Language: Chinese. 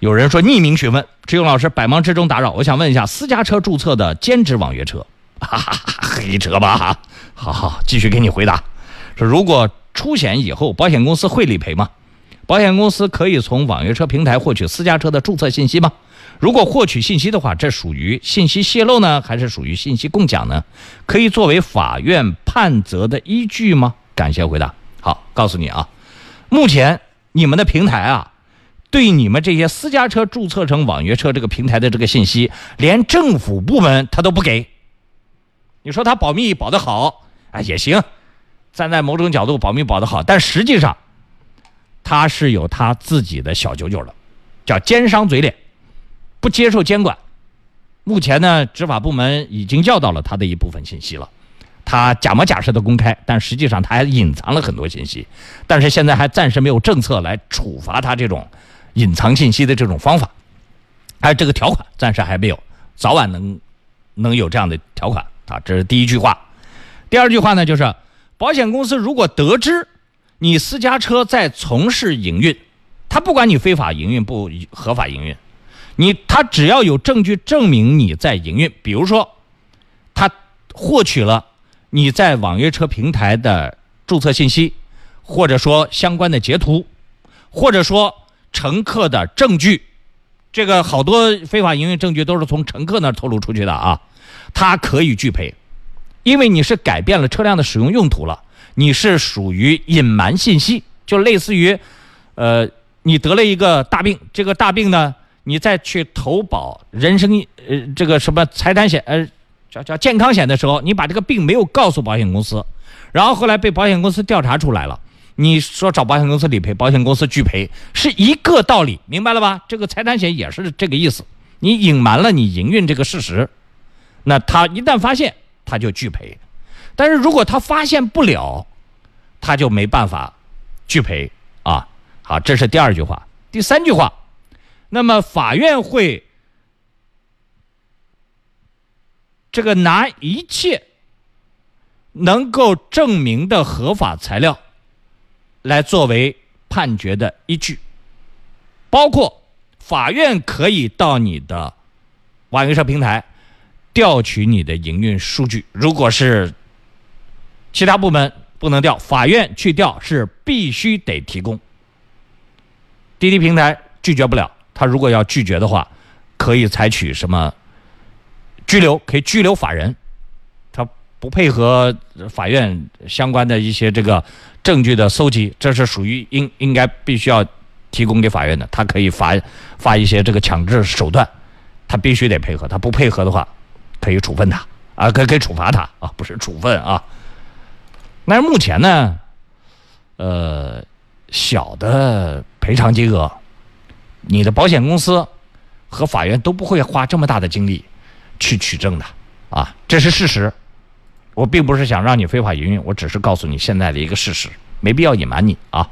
有人说匿名询问，志勇老师，百忙之中打扰，我想问一下，私家车注册的兼职网约车，哈哈哈，黑车吧？好好，继续给你回答。说如果出险以后，保险公司会理赔吗？保险公司可以从网约车平台获取私家车的注册信息吗？如果获取信息的话，这属于信息泄露呢，还是属于信息共享呢？可以作为法院判责的依据吗？感谢回答。好，告诉你啊，目前你们的平台啊。对你们这些私家车注册成网约车这个平台的这个信息，连政府部门他都不给。你说他保密保得好啊也行，站在某种角度保密保得好，但实际上他是有他自己的小九九的，叫奸商嘴脸，不接受监管。目前呢，执法部门已经要到了他的一部分信息了，他假模假式的公开，但实际上他还隐藏了很多信息，但是现在还暂时没有政策来处罚他这种。隐藏信息的这种方法，还有这个条款暂时还没有，早晚能能有这样的条款啊。这是第一句话。第二句话呢，就是保险公司如果得知你私家车在从事营运，他不管你非法营运不合法营运，你他只要有证据证明你在营运，比如说他获取了你在网约车平台的注册信息，或者说相关的截图，或者说。乘客的证据，这个好多非法营运证据都是从乘客那透露出去的啊，他可以拒赔，因为你是改变了车辆的使用用途了，你是属于隐瞒信息，就类似于，呃，你得了一个大病，这个大病呢，你再去投保人身呃这个什么财产险呃叫叫健康险的时候，你把这个病没有告诉保险公司，然后后来被保险公司调查出来了。你说找保险公司理赔，保险公司拒赔是一个道理，明白了吧？这个财产险也是这个意思。你隐瞒了你营运这个事实，那他一旦发现，他就拒赔。但是如果他发现不了，他就没办法拒赔啊。好，这是第二句话。第三句话，那么法院会这个拿一切能够证明的合法材料。来作为判决的依据，包括法院可以到你的网约车平台调取你的营运数据。如果是其他部门不能调，法院去调是必须得提供。滴滴平台拒绝不了，他如果要拒绝的话，可以采取什么拘留？可以拘留法人。不配合法院相关的一些这个证据的搜集，这是属于应应该必须要提供给法院的。他可以发发一些这个强制手段，他必须得配合。他不配合的话，可以处分他啊，可可以处罚他啊，不是处分啊。但是目前呢，呃，小的赔偿金额，你的保险公司和法院都不会花这么大的精力去取证的啊，这是事实。我并不是想让你非法营运，我只是告诉你现在的一个事实，没必要隐瞒你啊。